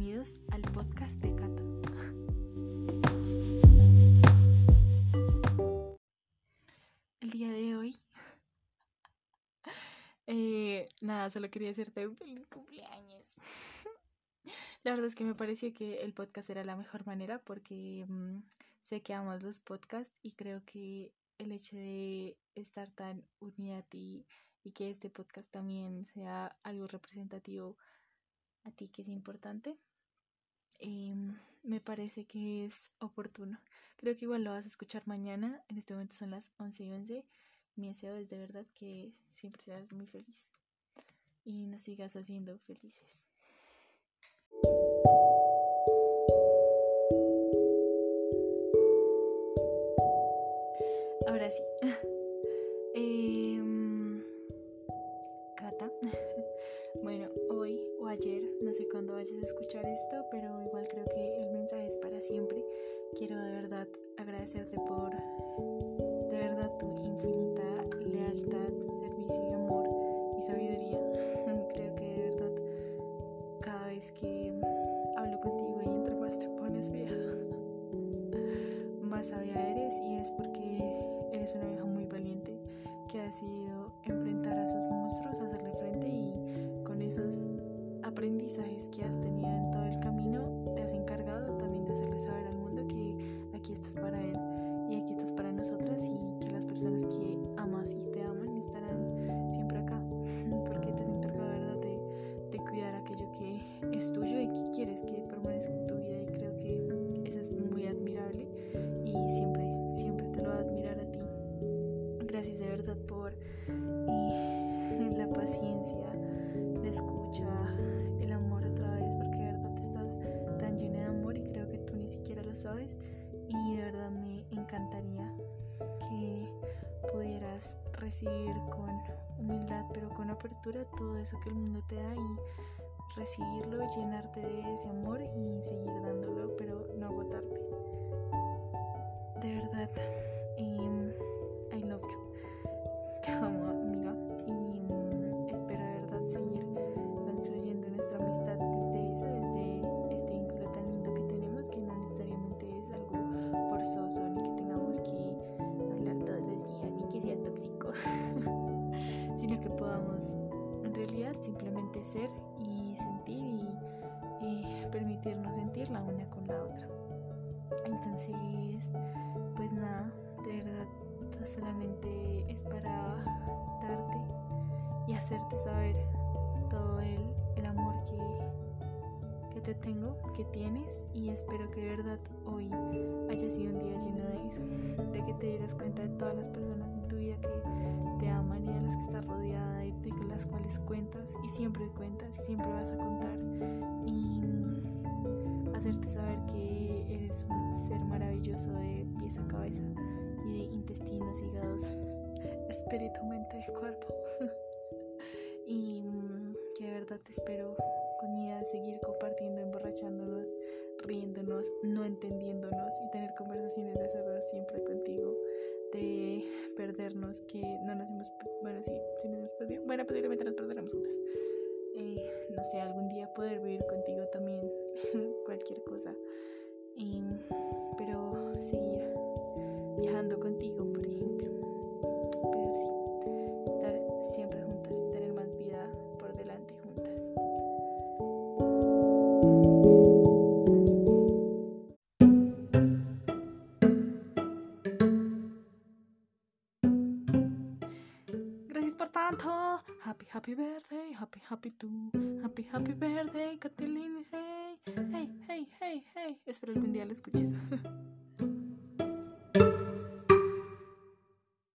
bienvenidos al podcast de Cata. El día de hoy, eh, nada, solo quería hacerte un feliz cumpleaños. La verdad es que me pareció que el podcast era la mejor manera porque mm, sé que amas los podcasts y creo que el hecho de estar tan unida a ti y que este podcast también sea algo representativo a ti que es importante, me parece que es oportuno. Creo que igual lo vas a escuchar mañana. En este momento son las 11 y 11. Mi deseo es de verdad que siempre seas muy feliz y nos sigas haciendo felices. Ahora sí. Em, vayas a escuchar esto, pero igual creo que el mensaje es para siempre. Quiero de verdad agradecerte por de verdad tu infinita lealtad, servicio y amor y sabiduría. creo que de verdad cada vez que aprendizajes que has tenido en todo el camino, te has encargado también de hacerle saber al mundo que aquí estás para encantaría que pudieras recibir con humildad, pero con apertura todo eso que el mundo te da y recibirlo, llenarte de ese amor y seguir dándolo, simplemente ser y sentir y, y permitirnos sentir la una con la otra. Entonces, pues nada, de verdad, solamente es para darte y hacerte saber todo el, el amor que, que te tengo, que tienes y espero que de verdad hoy haya sido un día lleno de eso, de que te dieras cuenta de todas las personas cuentas y siempre cuentas y siempre vas a contar y hacerte saber que eres un ser maravilloso de pies a cabeza y de intestinos, hígados, espíritu, mente y cuerpo. y que de verdad te espero con mi a seguir compartiendo, emborrachándonos, riéndonos, no entendiéndonos y tener conversaciones de cerdas siempre contigo, de perdernos, que no nos hemos, bueno, sí, sí perdido, bueno, posiblemente nos perderemos juntas. Eh, no sé, algún día poder vivir contigo también, cualquier cosa. Pero seguir viajando contigo, por ejemplo. Pero sí, estar siempre juntas, tener más vida por delante juntas. Gracias por tanto. Happy, happy birthday, happy, happy to. Happy, happy birthday, Catalina. Hey, hey, hey, hey, hey. Espero algún día lo escuches.